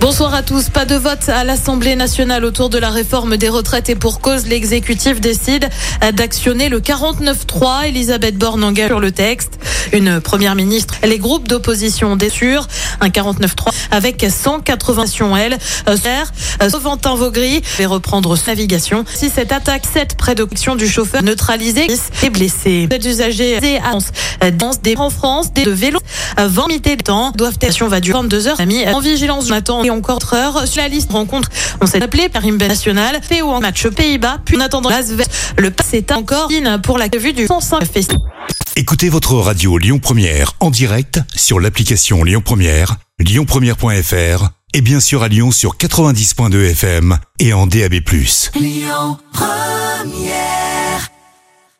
Bonsoir à tous. Pas de vote à l'Assemblée nationale autour de la réforme des retraites et pour cause, l'exécutif décide d'actionner le 49-3. Elisabeth Borne engage sur le texte. Une première ministre, les groupes d'opposition déçus. Un 49-3 avec 180 elle. Euh, Sauventin Vaugry va reprendre sa navigation. Si cette attaque, 7 près de du chauffeur neutralisé et blessé. Les usagers annonce danse des en France, des de vélos, 20 mités de temps doivent être va durer 22 heures. En vigilance, matin et encore 3 heures sur la liste rencontre. On s'est appelé Paris National, PO en match Pays-Bas, puis en attendant le passé est encore pour la vue du 105 festival. Écoutez votre radio Lyon Première en direct sur l'application Lyon Première, lyonpremière.fr et bien sûr à Lyon sur 90.2 FM et en DAB+. Lyon Première